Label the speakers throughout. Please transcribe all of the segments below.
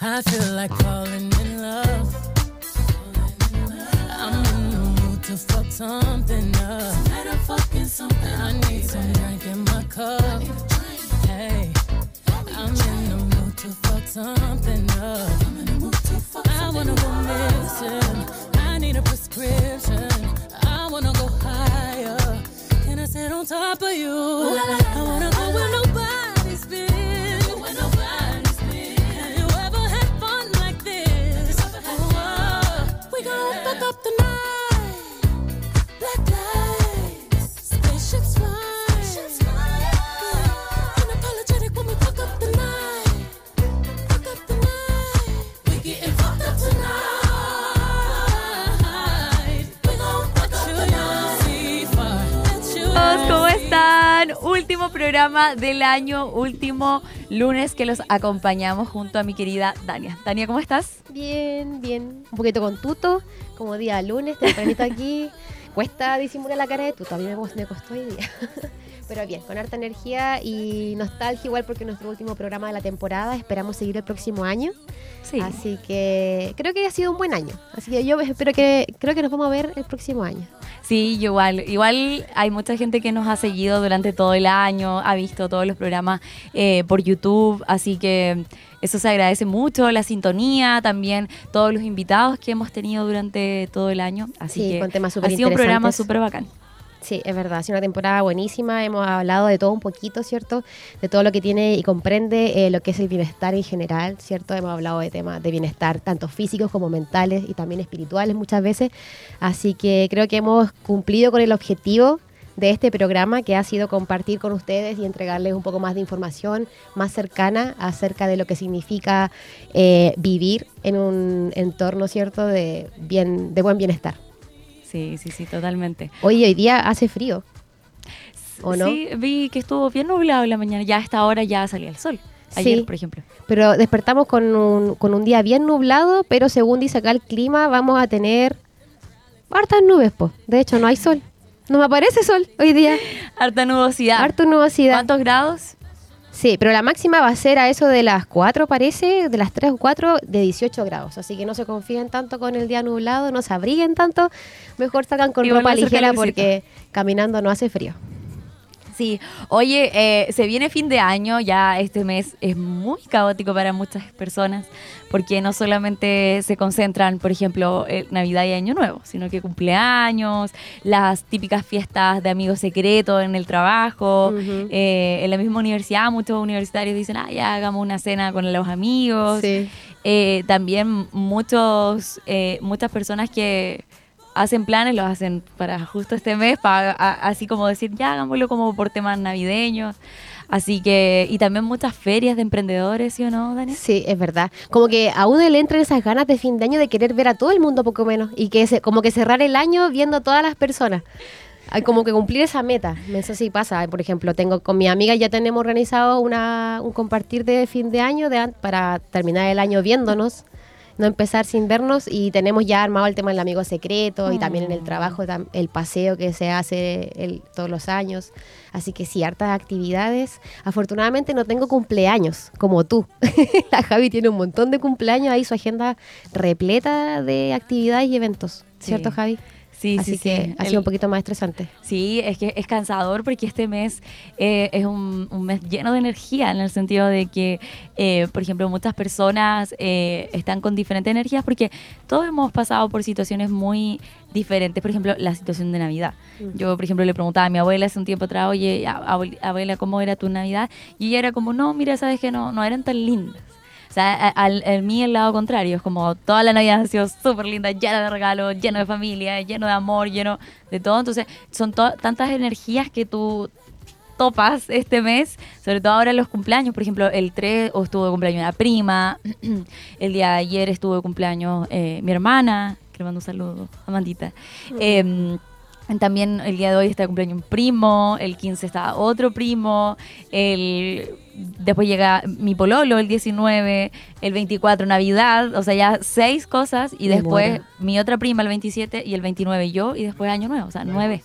Speaker 1: I feel like falling in love. I'm in the mood to fuck something up. I need some drink in my cup. Hey, I'm in the mood to fuck something up. I wanna go missing. I need a prescription. I wanna go higher. Can I sit on top of you? I wanna go where nobody's
Speaker 2: Último programa del año, último lunes que los acompañamos junto a mi querida Dania. Dania, ¿cómo estás?
Speaker 3: Bien, bien. Un poquito con tuto, como día lunes, tempranito aquí. Cuesta disimular la cara de tuto, a mí me, cos- me costó hoy día. Pero bien, con harta energía y nostalgia igual porque es nuestro último programa de la temporada. Esperamos seguir el próximo año.
Speaker 2: Sí.
Speaker 3: Así que creo que ha sido un buen año. Así que yo espero que, creo que nos vamos a ver el próximo año.
Speaker 2: Sí, igual. Igual hay mucha gente que nos ha seguido durante todo el año, ha visto todos los programas eh, por YouTube, así que eso se agradece mucho, la sintonía, también todos los invitados que hemos tenido durante todo el año. Así
Speaker 3: Sí,
Speaker 2: que
Speaker 3: con temas
Speaker 2: ha sido un programa súper bacán.
Speaker 3: Sí, es verdad, ha sido una temporada buenísima, hemos hablado de todo un poquito, ¿cierto? De todo lo que tiene y comprende eh, lo que es el bienestar en general, ¿cierto? Hemos hablado de temas de bienestar tanto físicos como mentales y también espirituales muchas veces, así que creo que hemos cumplido con el objetivo de este programa que ha sido compartir con ustedes y entregarles un poco más de información más cercana acerca de lo que significa eh, vivir en un entorno, ¿cierto? De, bien, de buen bienestar.
Speaker 2: Sí, sí, sí, totalmente.
Speaker 3: Hoy, hoy día hace frío. ¿O no?
Speaker 2: Sí, vi que estuvo bien nublado en la mañana. Ya a esta hora ya salía el sol. Ayer,
Speaker 3: Sí.
Speaker 2: por ejemplo.
Speaker 3: Pero despertamos con un, con un día bien nublado, pero según dice acá el clima, vamos a tener hartas nubes, po. De hecho, no hay sol. No me aparece sol hoy día.
Speaker 2: Harta nubosidad.
Speaker 3: Harta nubosidad.
Speaker 2: ¿Cuántos grados?
Speaker 3: Sí, pero la máxima va a ser a eso de las 4, parece, de las 3 o 4, de 18 grados. Así que no se confíen tanto con el día nublado, no se abriguen tanto. Mejor sacan con
Speaker 2: Igual
Speaker 3: ropa ligera porque caminando no hace frío.
Speaker 2: Sí, oye, eh, se viene fin de año, ya este mes es muy caótico para muchas personas, porque no solamente se concentran, por ejemplo, en Navidad y Año Nuevo, sino que cumpleaños, las típicas fiestas de amigos secretos en el trabajo, eh, en la misma universidad muchos universitarios dicen, ah, ya hagamos una cena con los amigos.
Speaker 3: Sí.
Speaker 2: Eh, también muchos, eh, muchas personas que hacen planes, los hacen para justo este mes, para así como decir, ya hagámoslo como por temas navideños. Así que, y también muchas ferias de emprendedores, ¿sí o no, Daniel?
Speaker 3: Sí, es verdad. Como que a uno le entran esas ganas de fin de año de querer ver a todo el mundo poco menos y que se, como que cerrar el año viendo a todas las personas. Como que cumplir esa meta. Eso sí pasa. Por ejemplo, tengo con mi amiga ya tenemos organizado una, un compartir de fin de año para terminar el año viéndonos, no empezar sin vernos y tenemos ya armado el tema del amigo secreto y también en el trabajo tam- el paseo que se hace el- todos los años. Así que sí, hartas actividades. Afortunadamente no tengo cumpleaños como tú. La Javi tiene un montón de cumpleaños ahí, su agenda repleta de actividades y eventos.
Speaker 2: Sí.
Speaker 3: ¿Cierto, Javi?
Speaker 2: Sí,
Speaker 3: Así
Speaker 2: sí,
Speaker 3: que
Speaker 2: sí.
Speaker 3: ha
Speaker 2: El-
Speaker 3: sido un poquito más estresante.
Speaker 2: Sí, es que es cansador porque este mes eh, es un, un mes lleno de energía, en el sentido de que, eh, por ejemplo, muchas personas eh, están con diferentes energías porque todos hemos pasado por situaciones muy diferentes. Por ejemplo, la situación de Navidad.
Speaker 3: Mm.
Speaker 2: Yo, por ejemplo, le preguntaba a mi abuela hace un tiempo atrás, oye, abuela, ¿cómo era tu Navidad? Y ella era como, no, mira, sabes que no, no eran tan lindas. O sea, a- mí el lado contrario, es como toda la Navidad ha sido súper linda, llena de regalos, lleno de familia, lleno de amor, lleno de todo. Entonces, son to- tantas energías que tú topas este mes, sobre todo ahora en los cumpleaños. Por ejemplo, el 3 o estuvo de cumpleaños una prima, el día de ayer estuvo de cumpleaños eh, mi hermana, que le mando un saludo, Amandita. Em, también el día de hoy está de cumpleaños un primo, el 15 está otro primo, el después llega mi pololo el 19, el 24 Navidad, o sea, ya seis cosas y
Speaker 3: Me
Speaker 2: después
Speaker 3: muero.
Speaker 2: mi otra prima el 27 y el 29 yo y después Año Nuevo, o sea, nueve.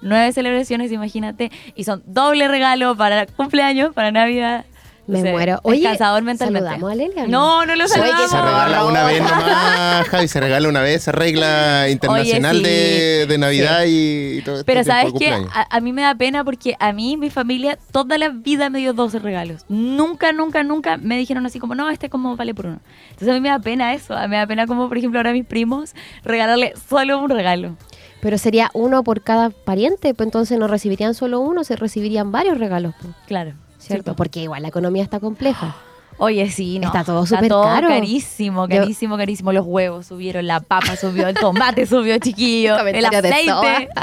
Speaker 2: Nueve celebraciones, imagínate, y son doble regalo para cumpleaños, para Navidad.
Speaker 3: Me muero. Oye,
Speaker 2: cansador mentalmente.
Speaker 3: ¿saludamos a Lelia no?
Speaker 2: No, lo saludamos.
Speaker 4: Se regala una vez
Speaker 3: no.
Speaker 4: nomás, Javi, se regala una vez, esa regla internacional
Speaker 2: sí.
Speaker 4: de, de Navidad y, y todo este
Speaker 2: Pero sabes que a, a mí me da pena porque a mí, mi familia, toda la vida me dio 12 regalos. Nunca, nunca, nunca me dijeron así como, no, este como vale por uno. Entonces a mí me da pena eso. A mí me da pena como, por ejemplo, ahora a mis primos, regalarle solo un regalo.
Speaker 3: Pero sería uno por cada pariente, pues entonces no recibirían solo uno, se recibirían varios regalos, pues,
Speaker 2: Claro.
Speaker 3: ¿Cierto?
Speaker 2: Sí.
Speaker 3: Porque igual la economía está compleja.
Speaker 2: Oye, sí, no.
Speaker 3: Está todo súper caro.
Speaker 2: carísimo, carísimo, carísimo. Los huevos subieron, la papa subió, el tomate subió, chiquillo. el aceite.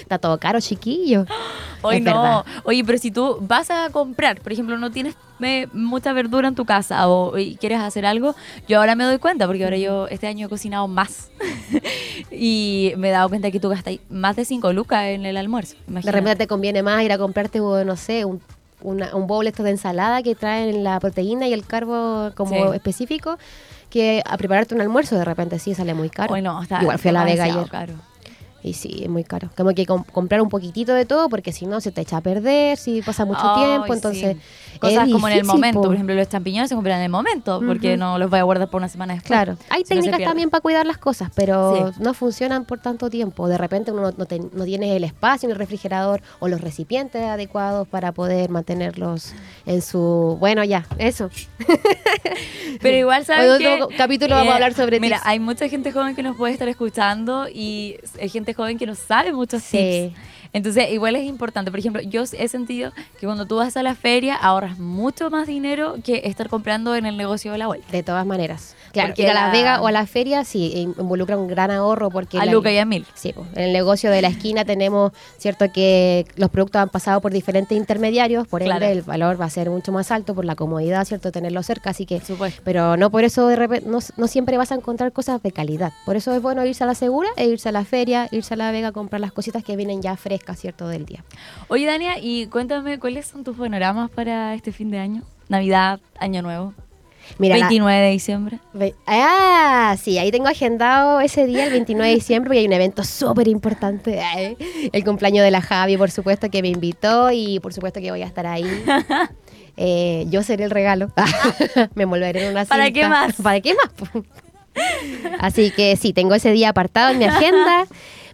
Speaker 3: Está todo caro, chiquillo.
Speaker 2: Hoy
Speaker 3: Es
Speaker 2: no.
Speaker 3: verdad.
Speaker 2: Oye, pero si tú vas a comprar, por ejemplo, no tienes eh, mucha verdura en tu casa o quieres hacer algo, yo ahora me doy cuenta, porque ahora yo este año he cocinado más. y me he dado cuenta que tú gastas más de 5 lucas en el almuerzo.
Speaker 3: De repente te conviene más ir a comprarte, no sé, un, una- un bowl esto de ensalada que traen la proteína y el carbo como
Speaker 2: Sí.
Speaker 3: específico que a prepararte un almuerzo de repente sí sale muy caro.
Speaker 2: Hoy no, está
Speaker 3: Igual fui a la Vega ayer.
Speaker 2: caro.
Speaker 3: Y sí, es muy caro. Como que com- comprar un poquitito de todo porque si no se te echa a perder, si pasa mucho tiempo,
Speaker 2: sí.
Speaker 3: entonces...
Speaker 2: Cosas
Speaker 3: es
Speaker 2: como en el
Speaker 3: difícil,
Speaker 2: momento.
Speaker 3: po.
Speaker 2: Por ejemplo, los champiñones se compran en el momento, porque no los voy a guardar por una semana después.
Speaker 3: Claro, hay
Speaker 2: Si
Speaker 3: técnicas también para cuidar las cosas, pero
Speaker 2: Sí.
Speaker 3: no funcionan por tanto tiempo. De repente uno no, ten- no tiene el espacio en el refrigerador o los recipientes adecuados para poder mantenerlos en su... Bueno, ya, eso.
Speaker 2: Pero igual, ¿sabes
Speaker 3: En otro capítulo vamos a hablar sobre
Speaker 2: Mira,
Speaker 3: tips.
Speaker 2: hay mucha gente joven que nos puede estar escuchando y hay gente joven que no sabe muchos
Speaker 3: Sí.
Speaker 2: tips. Entonces, igual es importante. Por ejemplo, yo he sentido que cuando tú vas a la feria ahorras mucho más dinero que estar comprando en el negocio de la vuelta.
Speaker 3: De todas maneras. Claro,
Speaker 2: Porque
Speaker 3: ir a
Speaker 2: la-
Speaker 3: la Vega o a la feria sí in- involucra un gran ahorro porque...
Speaker 2: A
Speaker 3: la-
Speaker 2: Luca y a Mil.
Speaker 3: Sí, en el negocio de la esquina tenemos, cierto, que los productos han pasado por diferentes intermediarios, por ende
Speaker 2: Claro.
Speaker 3: el valor va a ser mucho más alto por la comodidad, cierto, tenerlo cerca, así que...
Speaker 2: Supuesto.
Speaker 3: Pero no por eso de repente, no, no siempre vas a encontrar cosas de calidad. Por eso es bueno irse a la segura e irse a la feria, irse a la Vega a comprar las cositas que vienen ya frescas, cierto, del día.
Speaker 2: Oye, Dania, y cuéntame, ¿cuáles son tus panoramas para este fin de año? Navidad, Año Nuevo,
Speaker 3: Mira, la-
Speaker 2: 29 de diciembre.
Speaker 3: Ve- Ah, sí, ahí tengo agendado ese día, el 29 de diciembre, y hay un evento súper importante. El cumpleaños de la Javi, por supuesto, que me invitó y por supuesto que voy a estar ahí. Eh, yo seré el regalo. me envolveré en una
Speaker 2: ¿Para
Speaker 3: cinta.
Speaker 2: qué más?
Speaker 3: ¿Para qué más? Así que sí, tengo ese día apartado en mi agenda.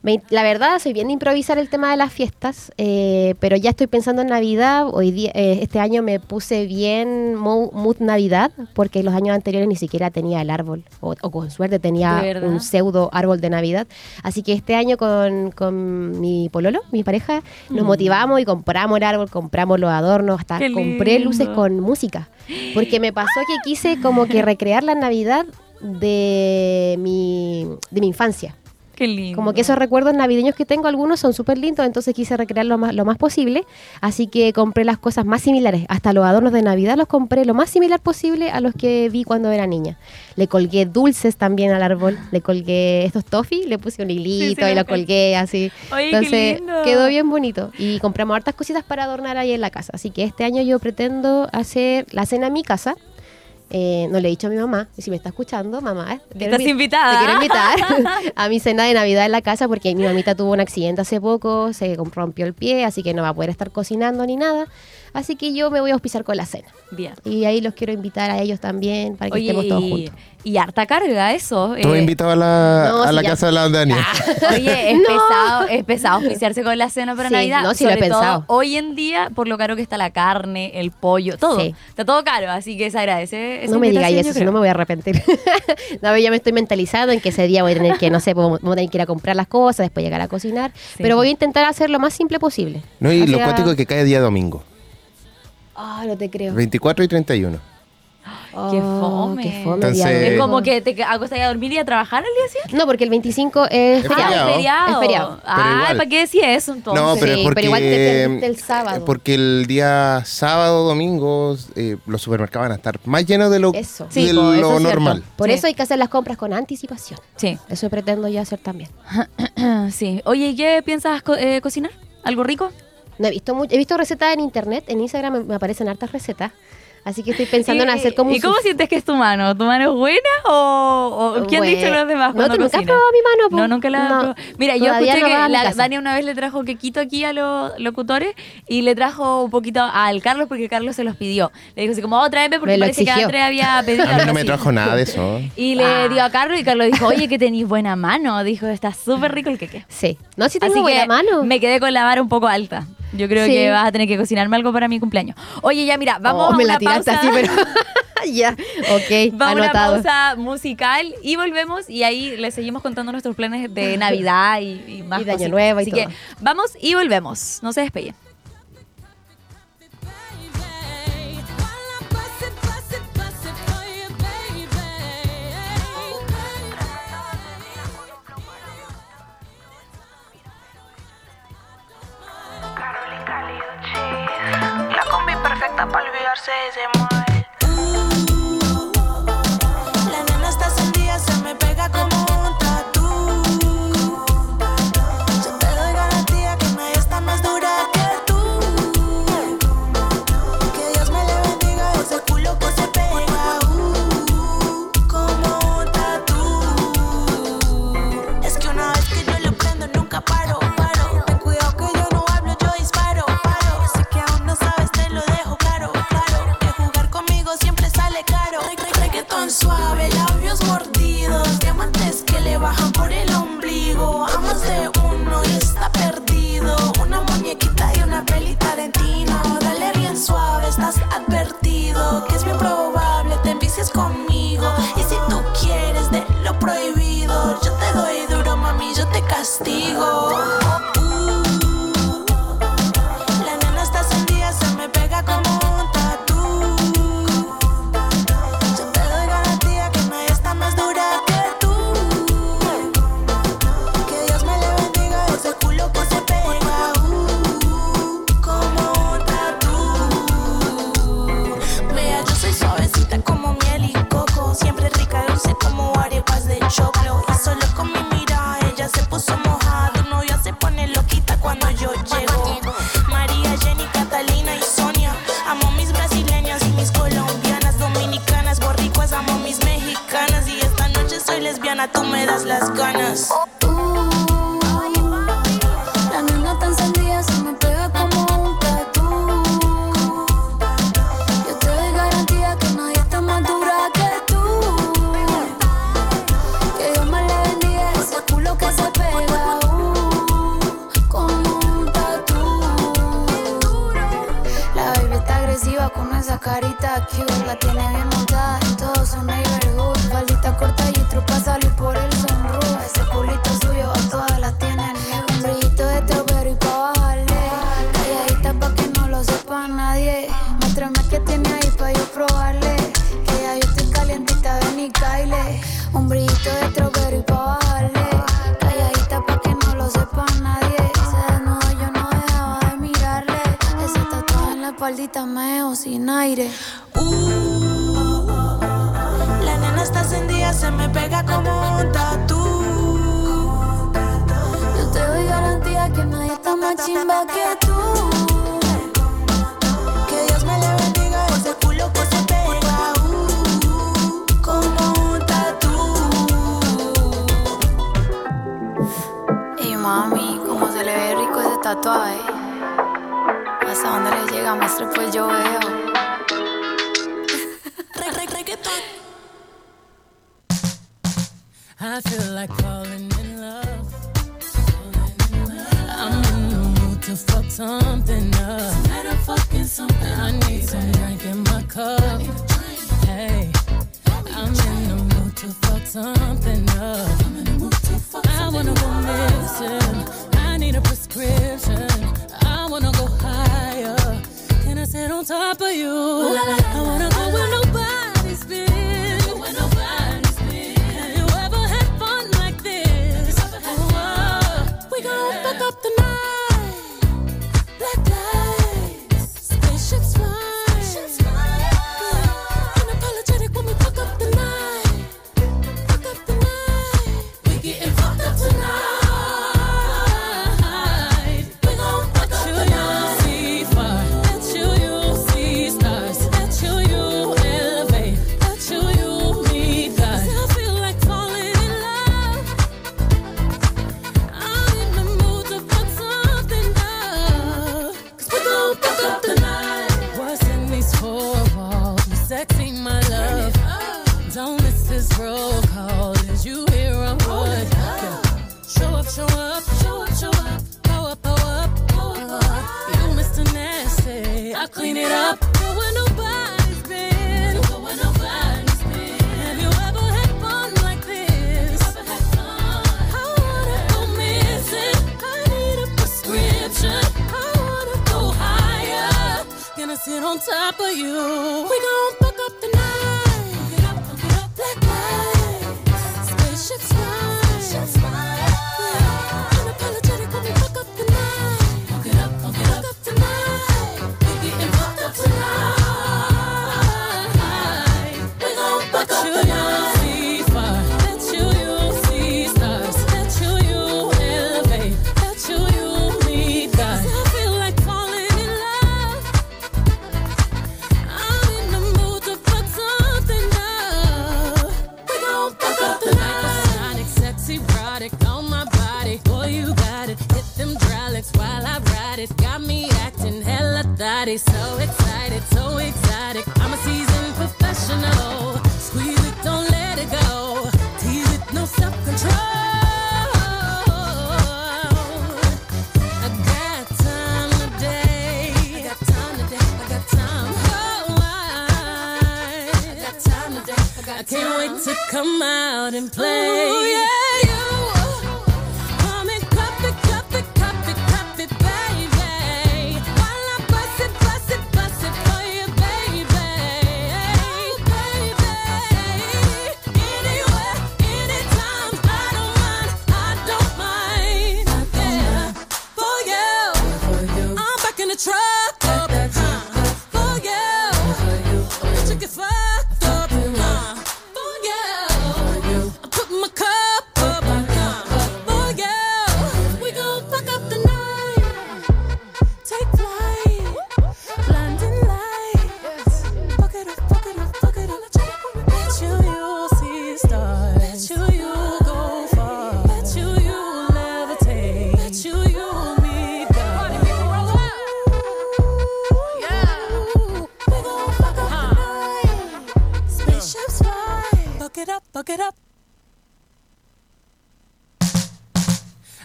Speaker 3: Me- la verdad, soy bien de improvisar el tema de las fiestas, eh, pero ya estoy pensando en Navidad. Hoy día, eh, este año me puse bien mo- mood Navidad, porque los años anteriores ni siquiera tenía el árbol, o, o con suerte tenía un pseudo árbol de Navidad. Así que este año con, con mi pololo, mi pareja, nos
Speaker 2: Mm.
Speaker 3: motivamos y compramos el árbol, compramos los adornos, hasta
Speaker 2: Qué
Speaker 3: compré luces con música. Porque me pasó que quise como que recrear la Navidad de mi, de mi infancia.
Speaker 2: Qué lindo.
Speaker 3: Como que esos recuerdos navideños que tengo, algunos son súper lindos, entonces quise recrear lo más, lo más posible. Así que compré las cosas más similares. Hasta los adornos de Navidad los compré lo más similar posible a los que vi cuando era niña. Le colgué dulces también al árbol. Le colgué estos toffee, le puse un hilito
Speaker 2: sí,
Speaker 3: y
Speaker 2: lo
Speaker 3: colgué así.
Speaker 2: Oye, qué
Speaker 3: Entonces
Speaker 2: lindo.
Speaker 3: quedó bien bonito. Y compramos hartas cositas para adornar ahí en la casa. Así que este año yo pretendo hacer la cena en mi casa. Eh, no le he dicho a mi mamá, y si me está escuchando, mamá, te
Speaker 2: Estás
Speaker 3: invi-
Speaker 2: invitada.
Speaker 3: Te quiero invitar a mi cena de Navidad en la casa porque mi mamita tuvo un accidente hace poco, se rompió el pie, así que no va a poder estar cocinando ni nada. Así que yo me voy a auspiciar con la cena.
Speaker 2: Bien.
Speaker 3: Y ahí los quiero invitar a ellos también para que
Speaker 2: Oye,
Speaker 3: estemos todos juntos.
Speaker 2: y harta carga eso.
Speaker 4: Tú
Speaker 2: eh,
Speaker 4: invitado a la,
Speaker 3: no,
Speaker 4: a la casa de la Dani.
Speaker 2: Oye, es pesado, es pesado auspiciarse con la cena para
Speaker 3: Sí,
Speaker 2: Navidad.
Speaker 3: no, sí lo he
Speaker 2: sobre todo
Speaker 3: pensado.
Speaker 2: hoy en día, por lo caro que está la carne, el pollo, todo.
Speaker 3: Sí.
Speaker 2: Está todo caro, así que se agradece. esa
Speaker 3: No me digáis eso, si no me voy a arrepentir. no, ya me estoy mentalizando en que ese día voy a tener que, no sé, voy a tener que ir a comprar las cosas, después llegar a cocinar.
Speaker 2: Sí.
Speaker 3: Pero voy a intentar hacer lo más simple posible.
Speaker 4: No, y lo cuático es que cae día domingo.
Speaker 3: Ah, no te creo.
Speaker 4: 24 y 31.
Speaker 2: Qué
Speaker 3: Oh,
Speaker 2: fome.
Speaker 3: qué fome
Speaker 4: Entonces-
Speaker 3: día
Speaker 4: Eh,
Speaker 2: Es como que te acostas a dormir y a trabajar el día siguiente.
Speaker 3: No, porque el 25 es
Speaker 4: Es
Speaker 3: feriado.
Speaker 4: feriado.
Speaker 2: Ah, es feriado.
Speaker 3: Es feriado.
Speaker 2: Ay,
Speaker 4: igual.
Speaker 2: ¿para qué decía eso entonces?
Speaker 4: No, pero
Speaker 3: Sí,
Speaker 4: es porque,
Speaker 3: pero igual te perdiste el sábado.
Speaker 4: Porque el día sábado, domingo, eh, los supermercados van a estar más llenos de lo,
Speaker 3: Eso.
Speaker 2: Sí,
Speaker 4: de
Speaker 2: po,
Speaker 4: lo
Speaker 2: eso es cierto.
Speaker 4: normal.
Speaker 3: Por
Speaker 2: Sí.
Speaker 3: eso hay que hacer las compras con anticipación.
Speaker 2: Sí.
Speaker 3: Eso pretendo yo hacer también.
Speaker 2: sí. Oye, ¿y ¿qué piensas co- eh, cocinar? ¿Algo rico?
Speaker 3: No he visto he visto recetas en internet, en Instagram me, aparecen hartas recetas. Así que estoy pensando en hacer como
Speaker 5: ¿Y cómo sientes que es tu mano? ¿Tu mano es buena o, o qué dicho los demás?
Speaker 3: No, tú nunca has probado mi mano.
Speaker 5: No, nunca la
Speaker 3: no.
Speaker 5: Mira, yo escuché que la, Dani una vez le trajo quequito aquí a los locutores y le trajo un poquito al Carlos porque Carlos se los pidió. Le dijo así como, oh, tráeme porque
Speaker 3: me
Speaker 5: parece que André había pedido.
Speaker 4: A mí no me trajo nada de eso.
Speaker 5: Y le
Speaker 3: ah.
Speaker 5: dio a Carlos y Carlos dijo, oye, que tenéis buena mano. Dijo, está súper rico el queque.
Speaker 3: Sí. No, si tengo buena mano.
Speaker 5: Me quedé con la vara un poco alta. Yo creo que vas a tener que cocinarme algo para mi cumpleaños. Oye, ya mira, vamos
Speaker 3: oh,
Speaker 5: a una
Speaker 3: la
Speaker 5: pausa.
Speaker 3: ya, ok,
Speaker 5: vamos a una pausa musical y volvemos y ahí les seguimos contando nuestros planes de Navidad y, más
Speaker 3: y de. Año Nuevo
Speaker 5: Así que vamos y volvemos. No se despeguen.
Speaker 6: contigo.
Speaker 7: I
Speaker 1: clean it up. Where nobody's been. Have you ever had fun like this? I wanna go missing. I need a prescription. I wanna go higher. Gonna sit on top of you. We gon' out and play.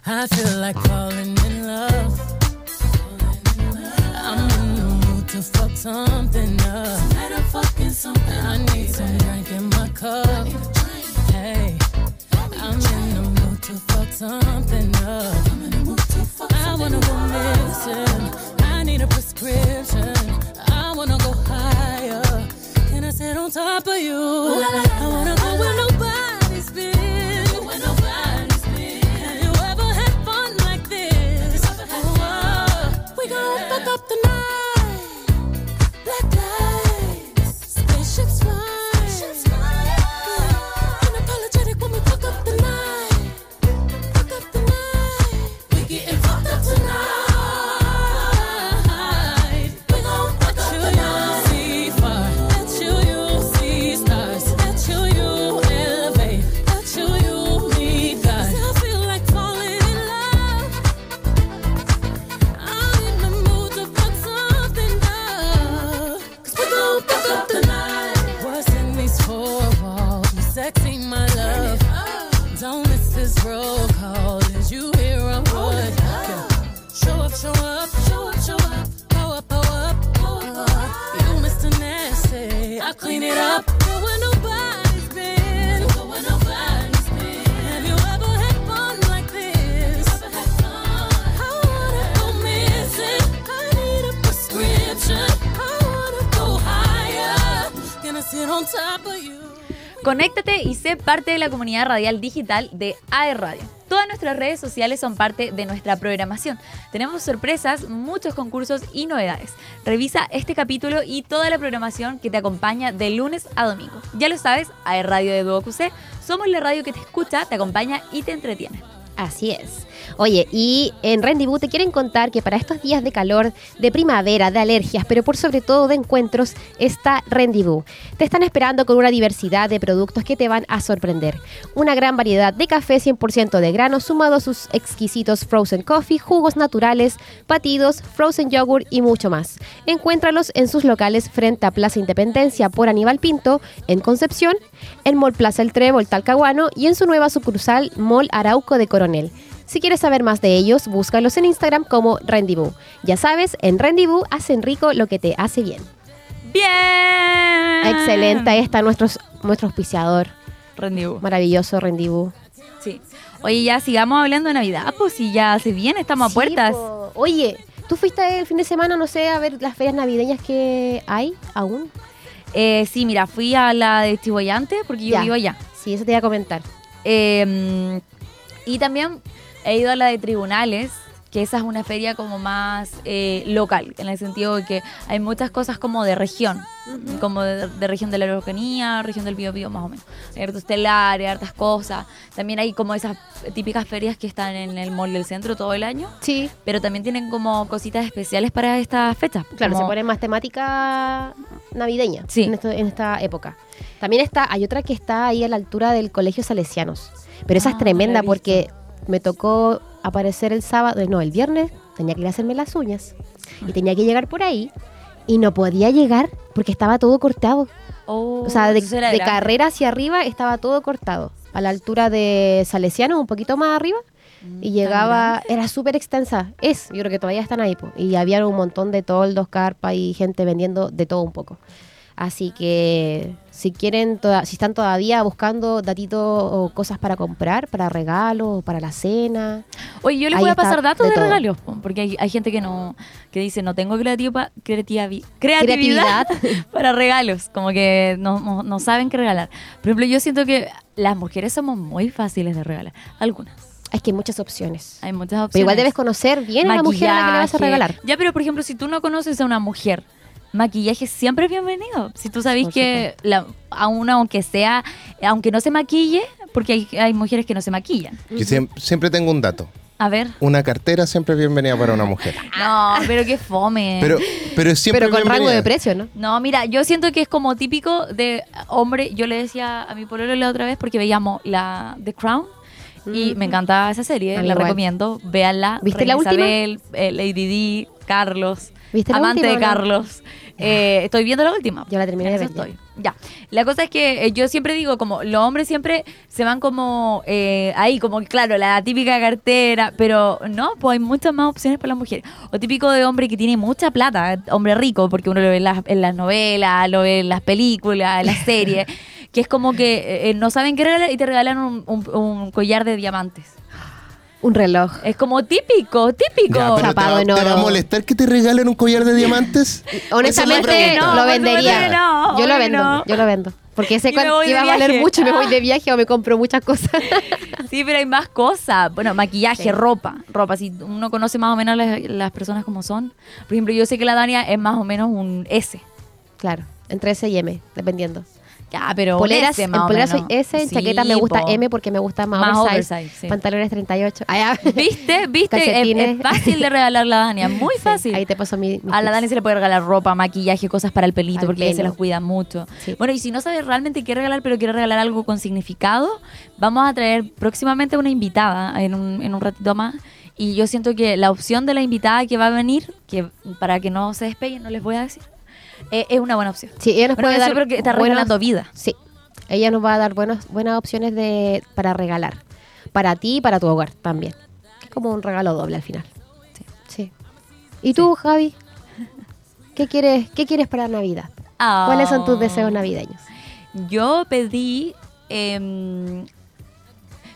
Speaker 1: I feel like falling in love. I'm in the mood to fuck something up. I need some drink in my cup. Hey, I'm in the mood to fuck something up. I wanna go missing. I need a prescription. I wanna go higher. Can I sit on top of you? I wanna go
Speaker 2: with nobody. la comunidad radial digital de AE Radio. Todas nuestras redes sociales son parte de nuestra programación. Tenemos sorpresas, muchos concursos y novedades. Revisa este capítulo y toda la programación que te acompaña de lunes a domingo. Ya lo sabes, AE Radio de Duoc somos la radio que te escucha, te acompaña y te entretiene.
Speaker 3: Así es. Oye, y en Rendezvous te quieren contar que para estos días de calor, de primavera, de alergias, pero por sobre todo de encuentros, está Rendezvous. Te están esperando con una diversidad de productos que te van a sorprender. Una gran variedad de café 100% de grano, sumado a sus exquisitos frozen coffee, jugos naturales, batidos, frozen yogurt y mucho más. Encuéntralos en sus locales frente a Plaza Independencia por Aníbal Pinto, en Concepción, en Mall Plaza El Trébol Talcahuano y en su nueva sucursal Mall Arauco de Coronel. Si quieres saber más de ellos, búscalos en Instagram como Rendezvous. Ya sabes, en Rendezvous hacen rico lo que te hace bien.
Speaker 2: Bien.
Speaker 3: Excelente, ahí está nuestro, nuestro auspiciador.
Speaker 2: Rendezvous.
Speaker 3: Maravilloso Rendezvous.
Speaker 2: Sí. Oye, ya sigamos hablando de Navidad, pues si ya se viene, estamos a puertas.
Speaker 3: po. Oye, ¿tú fuiste el fin de semana, no sé, a ver las ferias navideñas que hay aún?
Speaker 2: Eh, sí, mira, fui a la de Chihuayante porque yo
Speaker 3: Ya.
Speaker 2: vivo allá.
Speaker 3: Sí, eso te iba a comentar.
Speaker 2: Eh, y también he ido a la de tribunales, que esa es una feria como más eh, local, en el sentido de que hay muchas cosas como de región, como de, de región de la Araucanía, región del Biobío más o menos. Hay harto estelar, hay hartas cosas. También hay como esas típicas ferias que están en el mall del centro todo el año,
Speaker 3: Sí,
Speaker 2: pero también tienen como cositas especiales para estas fechas.
Speaker 3: claro,
Speaker 2: como-
Speaker 3: se pone más temática navideña
Speaker 2: Sí.
Speaker 3: en, esto- en esta época. También está, hay otra que está ahí a la altura del Colegio Salesianos. Pero esa
Speaker 2: Ah,
Speaker 3: es
Speaker 2: no
Speaker 3: tremenda porque me tocó aparecer el sábado, no, el viernes, tenía que ir a hacerme las uñas. Y tenía que llegar por ahí y no podía llegar porque estaba todo cortado.
Speaker 2: Oh,
Speaker 3: O sea, de, carrera hacia arriba estaba todo cortado. A la altura de Salesiano, un poquito más arriba.
Speaker 2: Mm,
Speaker 3: Y llegaba, era súper extensa. Es, yo creo que todavía están ahí. po. Y había un montón de toldos, carpas y gente vendiendo de todo un poco. Así que si quieren, toda- si están todavía buscando datitos o cosas para comprar, para regalos, para la cena.
Speaker 2: Oye, yo les
Speaker 3: Ahí
Speaker 2: voy a pasar datos
Speaker 3: de
Speaker 2: de, regalos, po, porque hay, hay gente que no que dice no tengo creativa, creativi- creatividad,
Speaker 3: Creatividad.
Speaker 2: para regalos, como que no, no, no saben qué regalar. Por ejemplo, yo siento que las mujeres somos muy fáciles de regalar, algunas.
Speaker 3: Es que hay muchas opciones.
Speaker 2: Hay muchas opciones.
Speaker 3: Pero igual debes conocer bien a la mujer a la que le vas a
Speaker 2: Maquillaje.
Speaker 3: regalar.
Speaker 2: Ya, pero por ejemplo, si tú no conoces a una mujer, maquillaje siempre es bienvenido. Si tú sabes que la, a una, aunque sea, aunque no se maquille, porque hay, hay mujeres que no se maquillan.
Speaker 4: Yo siempre tengo un dato.
Speaker 2: A ver.
Speaker 4: Una cartera siempre es bienvenida para una mujer.
Speaker 2: No, pero qué fome.
Speaker 4: Pero, pero es siempre
Speaker 3: Pero con rango de
Speaker 4: bienvenida.
Speaker 3: precio, ¿no?
Speaker 2: No, mira, yo siento que es como típico de hombre. Yo le decía a mi pololo la otra vez porque veíamos la The Crown y me encanta esa serie, la
Speaker 3: igual.
Speaker 2: recomiendo. Véanla.
Speaker 3: ¿Viste
Speaker 2: Reina
Speaker 3: la última?
Speaker 2: Isabel, eh, Lady Di, Carlos,
Speaker 3: ¿Viste la
Speaker 2: amante
Speaker 3: última
Speaker 2: de
Speaker 3: no?
Speaker 2: Carlos. Eh, estoy viendo la última.
Speaker 3: Yo la terminé de ver
Speaker 2: estoy. Ya. La cosa es que eh, yo siempre digo, como los hombres siempre se van como eh, ahí, como claro, la típica cartera, pero no, pues hay muchas más opciones para las mujeres. O típico de hombre que tiene mucha plata, eh, hombre rico, porque uno lo ve en las, en las novelas, lo ve en las películas, en las series, que es como que eh, no saben qué regalar y te regalan un, un- un collar de diamantes.
Speaker 3: Un reloj.
Speaker 2: Es como típico, típico.
Speaker 4: Ya, pero te,
Speaker 3: Chapado
Speaker 4: va,
Speaker 3: en
Speaker 4: te va a molestar que te regalen un collar de diamantes? Es
Speaker 3: Honestamente,
Speaker 2: no,
Speaker 3: lo vendería.
Speaker 2: que no,
Speaker 3: yo lo vendo,
Speaker 2: no.
Speaker 3: yo lo vendo. Porque sé
Speaker 2: de
Speaker 3: iba a valer mucho y me voy de viaje o me compro muchas cosas.
Speaker 2: Sí, pero hay más cosas. Bueno, maquillaje,
Speaker 3: Sí.
Speaker 2: ropa. Ropa, si uno conoce más o menos las, las personas como son. Por ejemplo, yo sé que la Dania es más o menos un S.
Speaker 3: claro, entre S y M, dependiendo.
Speaker 2: Ya, pero
Speaker 3: Poleras,
Speaker 2: S
Speaker 3: en
Speaker 2: más o
Speaker 3: poleras soy
Speaker 2: menos.
Speaker 3: S, en
Speaker 2: Sí,
Speaker 3: chaqueta me gusta
Speaker 2: po.
Speaker 3: M porque me gusta más,
Speaker 2: Más
Speaker 3: oversize.
Speaker 2: oversize, sí.
Speaker 3: Pantalones 38. Ah.
Speaker 2: ¿Viste? ¿Viste? Es, fácil de regalar la Dania, muy
Speaker 3: Sí,
Speaker 2: fácil.
Speaker 3: ahí te paso mi, mis
Speaker 2: A la. Dani se le puede regalar ropa, maquillaje, cosas para el pelito,
Speaker 3: Al
Speaker 2: porque ella se las cuida mucho. Bueno, y si no sabes realmente qué regalar, pero quiere regalar algo con significado, vamos a traer próximamente una invitada en un, en un ratito más. Y yo siento que la opción de la invitada que va a venir, que para que no se despeguen, no les voy a decir, eh, es una buena opción.
Speaker 3: Sí, ella nos
Speaker 2: Bueno,
Speaker 3: puede dar
Speaker 2: porque está
Speaker 3: buenos-
Speaker 2: regalando vida.
Speaker 3: Sí, ella nos va a dar buenas, buenas opciones de, para regalar. Para ti y para tu hogar también. Es como un regalo doble al final.
Speaker 2: Sí.
Speaker 3: Sí. ¿Y tú, Javi? ¿Qué quieres, ¿Qué quieres para Navidad? ¿Cuáles son tus
Speaker 2: Ah.
Speaker 3: deseos navideños?
Speaker 2: Yo pedí.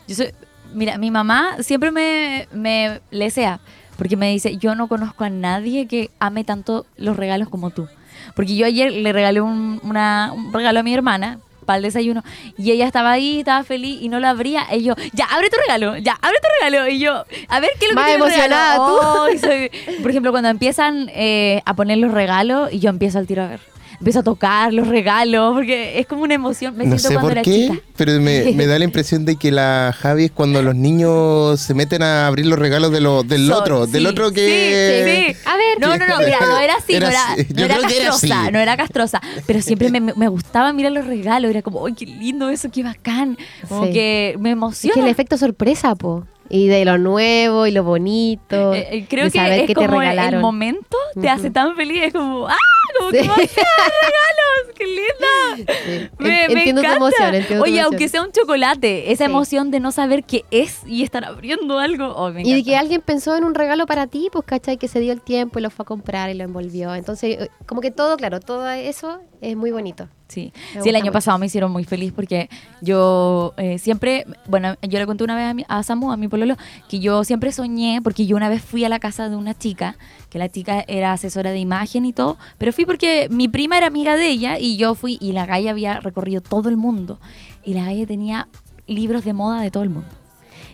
Speaker 2: yo soy, mira, mi mamá siempre me, me lesea. Porque me dice: Yo no conozco a nadie que ame tanto los regalos como tú. Porque yo ayer le regalé un, una- un regalo a mi hermana para el desayuno y ella estaba ahí, estaba feliz y no lo abría. Y yo, ya, abre tu regalo, ya, abre tu regalo. Y yo, a ver qué es lo
Speaker 3: Más
Speaker 2: que tiene el
Speaker 3: emocionada
Speaker 2: regalo?
Speaker 3: tú.
Speaker 2: Soy- Por ejemplo, cuando empiezan eh, a poner los regalos y yo empiezo al tiro a ver. Empiezo a tocar los regalos, porque es como una emoción. Me
Speaker 4: no
Speaker 2: siento
Speaker 4: sé
Speaker 2: cuando
Speaker 4: por
Speaker 2: era
Speaker 4: qué,
Speaker 2: chica.
Speaker 4: pero me, me da la impresión de que la Javi es cuando los niños se meten a abrir los regalos de lo, del
Speaker 2: So-
Speaker 4: otro, del
Speaker 2: sí,
Speaker 4: otro que...
Speaker 2: Sí, sí, sí. A ver. No, no, no, mira, no era así,
Speaker 4: Era
Speaker 2: no era,
Speaker 4: así.
Speaker 2: no
Speaker 4: Yo
Speaker 2: era
Speaker 4: creo que era
Speaker 2: castrosa,
Speaker 4: así.
Speaker 2: no era castrosa. Pero siempre me, me gustaba mirar los regalos, era como, ¡ay, qué lindo eso, qué bacán! Como
Speaker 3: Sí.
Speaker 2: que me
Speaker 3: Es
Speaker 2: emociona.
Speaker 3: que el efecto sorpresa, po. Y de lo nuevo y lo bonito.
Speaker 2: Eh, eh, creo
Speaker 3: de
Speaker 2: que es
Speaker 3: qué te
Speaker 2: como el
Speaker 3: regalaron.
Speaker 2: momento te hace
Speaker 3: Ujú.
Speaker 2: tan feliz, es como, ¡ah! Como que
Speaker 3: Sí.
Speaker 2: emoción, regalos, ¡qué linda!
Speaker 3: Sí.
Speaker 2: Me,
Speaker 3: En-
Speaker 2: me
Speaker 3: entiendo tu
Speaker 2: encanta.
Speaker 3: emoción, entiendo tu
Speaker 2: Oye,
Speaker 3: emoción.
Speaker 2: aunque sea un chocolate, esa
Speaker 3: Sí.
Speaker 2: emoción de no saber qué es y estar abriendo algo. oh, me
Speaker 3: Y de que alguien pensó en un regalo para ti, pues, ¿cachai? Que se dio el tiempo y lo fue a comprar y lo envolvió. Entonces, eh, como que todo, claro, todo eso es muy bonito.
Speaker 2: Sí, sí, el año
Speaker 3: mucho.
Speaker 2: pasado me hicieron muy feliz porque yo eh, siempre, bueno, yo le conté una vez a, mi- a Samu, a mi pololo, que yo siempre soñé, porque yo una vez fui a la casa de una chica, que la chica era asesora de imagen y todo, pero fui porque mi prima era amiga de ella y yo fui y la galla había recorrido todo el mundo y la galla tenía libros de moda de todo el mundo.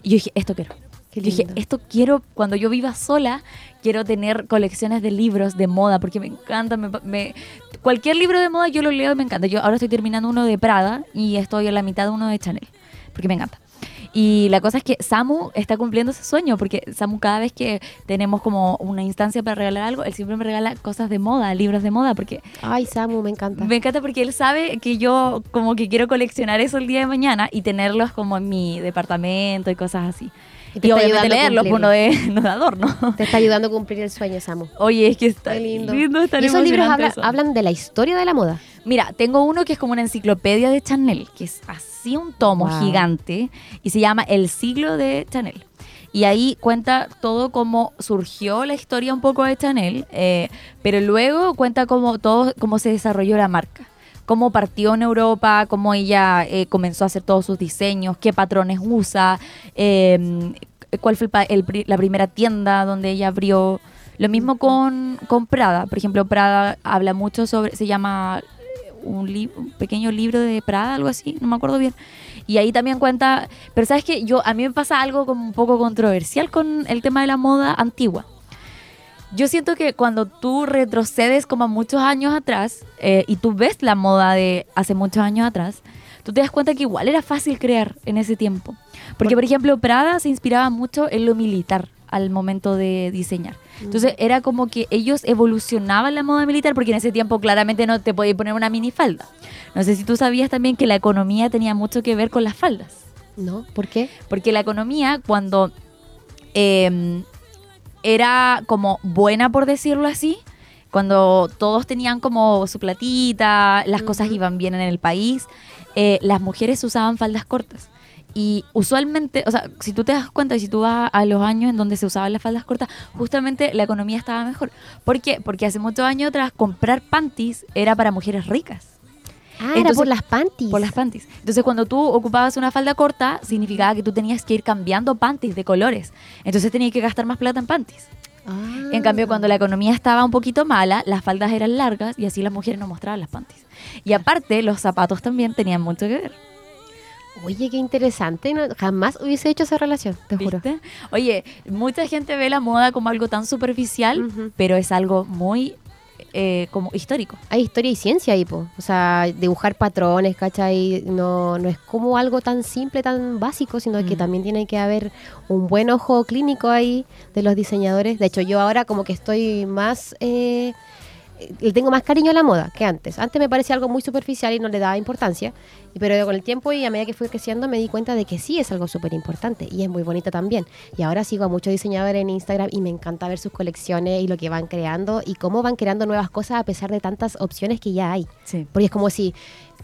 Speaker 2: Y yo dije, esto quiero.
Speaker 3: Qué
Speaker 2: Yo dije,
Speaker 3: lindo.
Speaker 2: esto quiero, cuando yo viva sola, quiero tener colecciones de libros de moda, porque me encanta, me, me- cualquier libro de moda yo lo leo y me encanta. Yo ahora estoy terminando uno de Prada y estoy en la mitad de uno de Chanel, porque me encanta. Y la cosa es que Samu está cumpliendo ese sueño, porque Samu cada vez que tenemos como una instancia para regalar algo, él siempre me regala cosas de moda, libros de moda, porque
Speaker 3: Ay, Samu, me encanta.
Speaker 2: me encanta porque él sabe que yo como que quiero coleccionar eso el día de mañana y tenerlos como en mi departamento y cosas así.
Speaker 3: Y te
Speaker 2: Y,
Speaker 3: está
Speaker 2: obviamente leerlos, pues no
Speaker 3: cumplirlo.
Speaker 2: de, no de adorno.
Speaker 3: Te está ayudando a cumplir el sueño, Samu.
Speaker 2: Oye, es que está
Speaker 3: Qué lindo.
Speaker 2: lindo. está
Speaker 3: y esos libros habla-
Speaker 2: eso.
Speaker 3: hablan de la historia de la moda.
Speaker 2: Mira, tengo uno que es como una enciclopedia de Chanel, que es así un tomo
Speaker 3: Wow.
Speaker 2: gigante y se llama El siglo de Chanel. Y ahí cuenta todo cómo surgió la historia un poco de Chanel, eh, pero luego cuenta cómo todo cómo se desarrolló la marca, cómo partió en Europa, cómo ella eh, comenzó a hacer todos sus diseños, qué patrones usa, eh, cuál fue el el la primera tienda donde ella abrió. Lo mismo con, con Prada. Por ejemplo, Prada habla mucho sobre, se llama eh, un, li- un pequeño libro de Prada, algo así, no me acuerdo bien. Y ahí también cuenta, pero sabes que yo a mí me pasa algo como un poco controversial con el tema de la moda antigua. Yo siento que cuando tú retrocedes como a muchos años atrás eh, y tú ves la moda de hace muchos años atrás, tú te das cuenta que igual era fácil crear en ese tiempo. Porque, por ejemplo, Prada se inspiraba mucho en lo militar al momento de diseñar. Entonces era como que ellos evolucionaban la moda militar porque en ese tiempo claramente no te podías poner una minifalda. No sé si tú sabías también que la economía tenía mucho que ver con las faldas.
Speaker 3: ¿No? ¿Por qué?
Speaker 2: Porque la economía, cuando eh, era como buena, por decirlo así, cuando todos tenían como su platita, las cosas iban bien en el país, eh, las mujeres usaban faldas cortas. Y usualmente, o sea, si tú te das cuenta si tú vas a los años en donde se usaban las faldas cortas, justamente la economía estaba mejor. ¿Por qué? Porque hace muchos años atrás comprar panties era para mujeres ricas.
Speaker 3: Ah, era
Speaker 2: Entonces,
Speaker 3: por las panties.
Speaker 2: Por las panties. Entonces, cuando tú ocupabas una falda corta, significaba que tú tenías que ir cambiando panties de colores. Entonces, tenías que gastar más plata en panties.
Speaker 3: Ah.
Speaker 2: En cambio, cuando la economía estaba un poquito mala, las faldas eran largas y así las mujeres no mostraban las panties. Y aparte, los zapatos también tenían mucho que ver.
Speaker 3: Oye, qué interesante. no- jamás hubiese hecho esa relación, te juro.
Speaker 2: ¿Viste? Oye, mucha gente ve la moda como algo tan superficial,
Speaker 3: Ujú.
Speaker 2: pero es algo muy eh, como histórico.
Speaker 3: Hay historia y ciencia ahí, po. O sea, dibujar patrones, ¿cachai? No, no es como algo tan simple, tan básico, sino que
Speaker 2: Mm.
Speaker 3: también tiene que haber un buen ojo clínico ahí de los diseñadores. De hecho, yo ahora como que estoy más... eh, le tengo más cariño a la moda que antes. Antes me parecía algo muy superficial y no le daba importancia. Pero con el tiempo y a medida que fui creciendo me di cuenta de que sí es algo súper importante y es muy bonito también. Y ahora sigo a muchos diseñadores en Instagram y me encanta ver sus colecciones y lo que van creando y cómo van creando nuevas cosas a pesar de tantas opciones que ya hay.
Speaker 2: Sí.
Speaker 3: Porque es como si,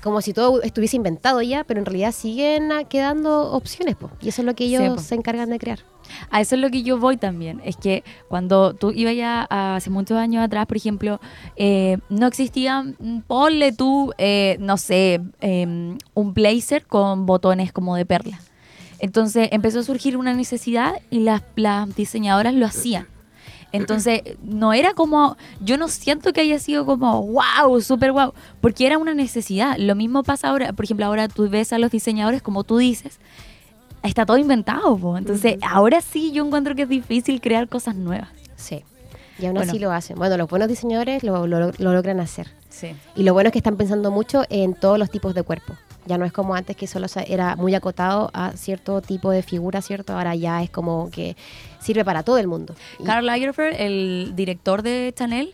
Speaker 3: como si todo estuviese inventado ya, pero en realidad siguen quedando opciones. po. Y eso es lo que ellos se encargan de crear.
Speaker 2: A eso es lo que yo voy también. Es que cuando tú ibas ya hace muchos años atrás, por ejemplo, eh, no existía, mm, ponle tú, eh, no sé, eh, un blazer con botones como de perla. Entonces empezó a surgir una necesidad y las, las diseñadoras lo hacían. Entonces, no era como, yo no siento que haya sido como, wow, súper wow, porque era una necesidad. Lo mismo pasa ahora, por ejemplo, ahora tú ves a los diseñadores, como tú dices, está todo inventado. po. Entonces, ahora sí yo encuentro que es difícil crear cosas nuevas.
Speaker 3: Sí. Y aún
Speaker 2: Bueno.
Speaker 3: así lo hacen. Bueno, los buenos diseñadores lo, lo- lo logran hacer.
Speaker 2: Sí.
Speaker 3: Y lo bueno es que están pensando mucho en todos los tipos de cuerpo. Ya no es como antes que solo era muy acotado a cierto tipo de figura, ¿cierto? Ahora ya es como que sirve para todo el mundo.
Speaker 2: Karl Lagerfeld, el director de Chanel,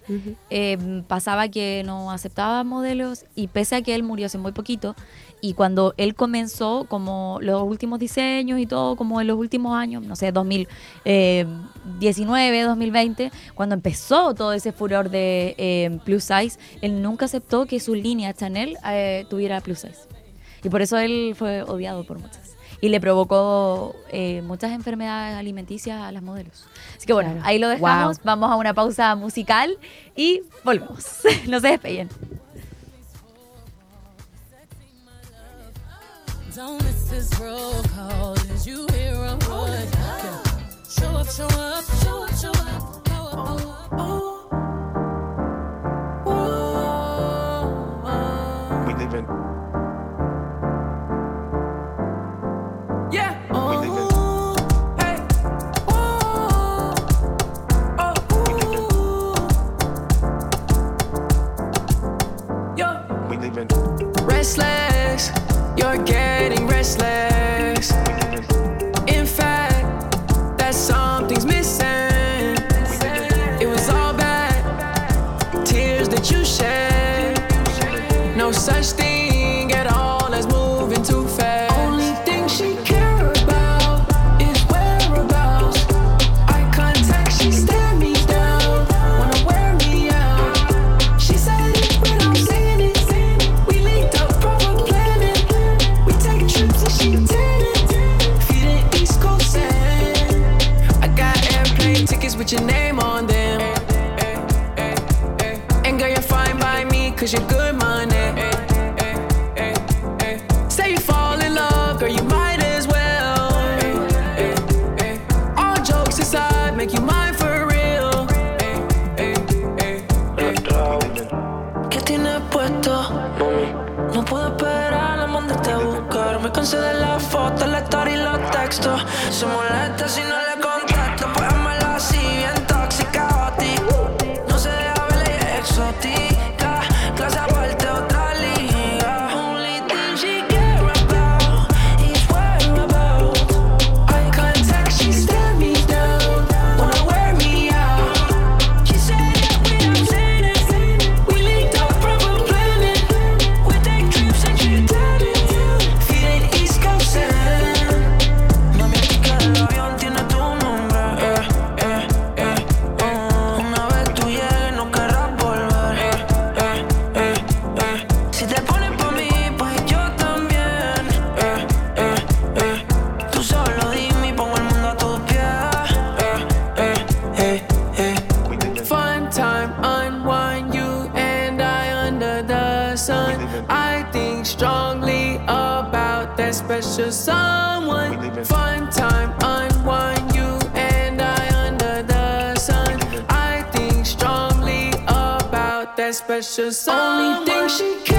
Speaker 2: eh, pasaba que no aceptaba modelos y pese a que él murió hace muy poquito y cuando él comenzó como los últimos diseños y todo como en los últimos años, no sé, 2019, 2020, cuando empezó todo ese furor de eh, plus size, él nunca aceptó que su línea Chanel eh, tuviera plus size. Y por eso él fue odiado por muchas. Y le provocó eh, muchas enfermedades alimenticias a las modelos. Así que bueno,
Speaker 3: Claro.
Speaker 2: ahí lo dejamos.
Speaker 3: Wow.
Speaker 2: Vamos a una pausa musical y volvemos. no se despeguen.
Speaker 1: Don't miss this roll call. Did you hear a word? Yeah. Show up, show up, show up, show up. Show up.
Speaker 8: slam with your name on them. And girl, you're fine by me, cause you're good money. Special someone. Fun time, unwind you and I under the sun. I think strongly about that special someone. Only thing she care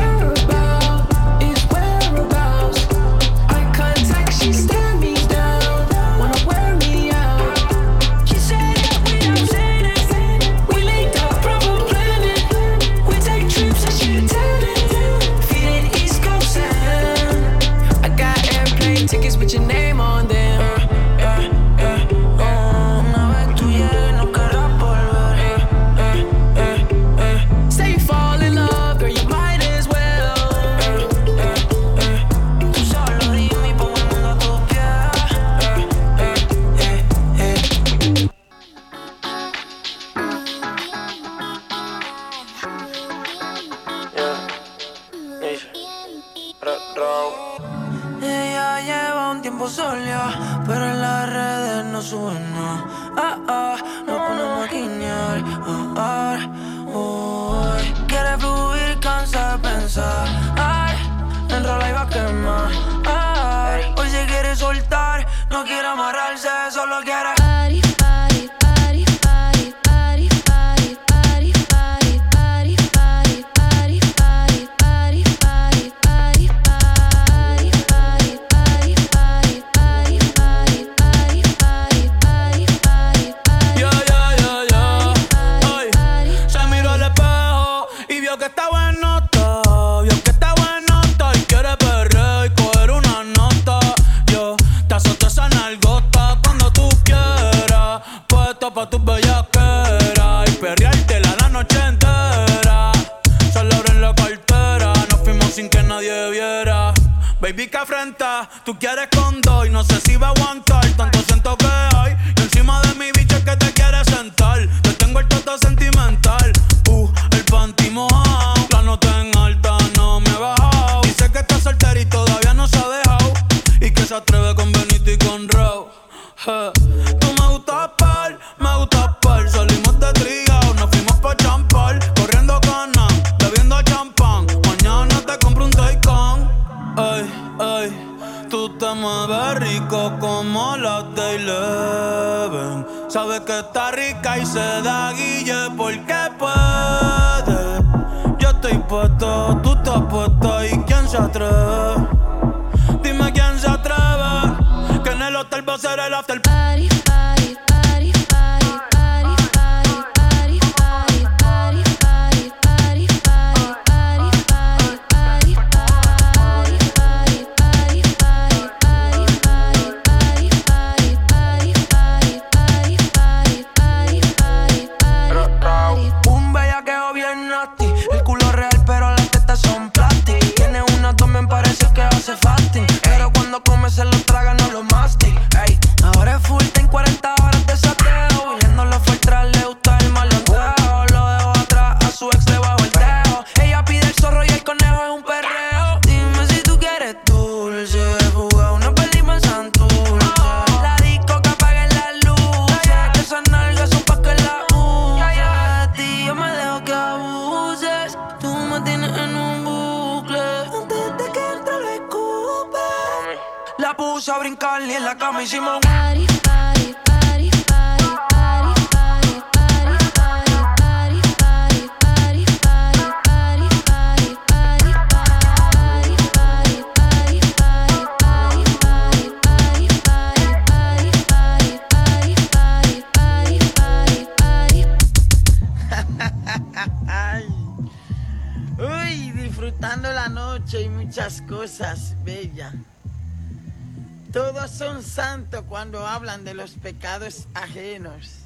Speaker 8: pero en las redes no sube nada. Ah, ah, no ponemos a guiñar. Ah, ah. Quiere fluir, cansa de pensar. Ay, enrola y va a quemar. Ay, hoy se quiere soltar, no quiere amarrarse, solo quiere.
Speaker 9: Pecados ajenos.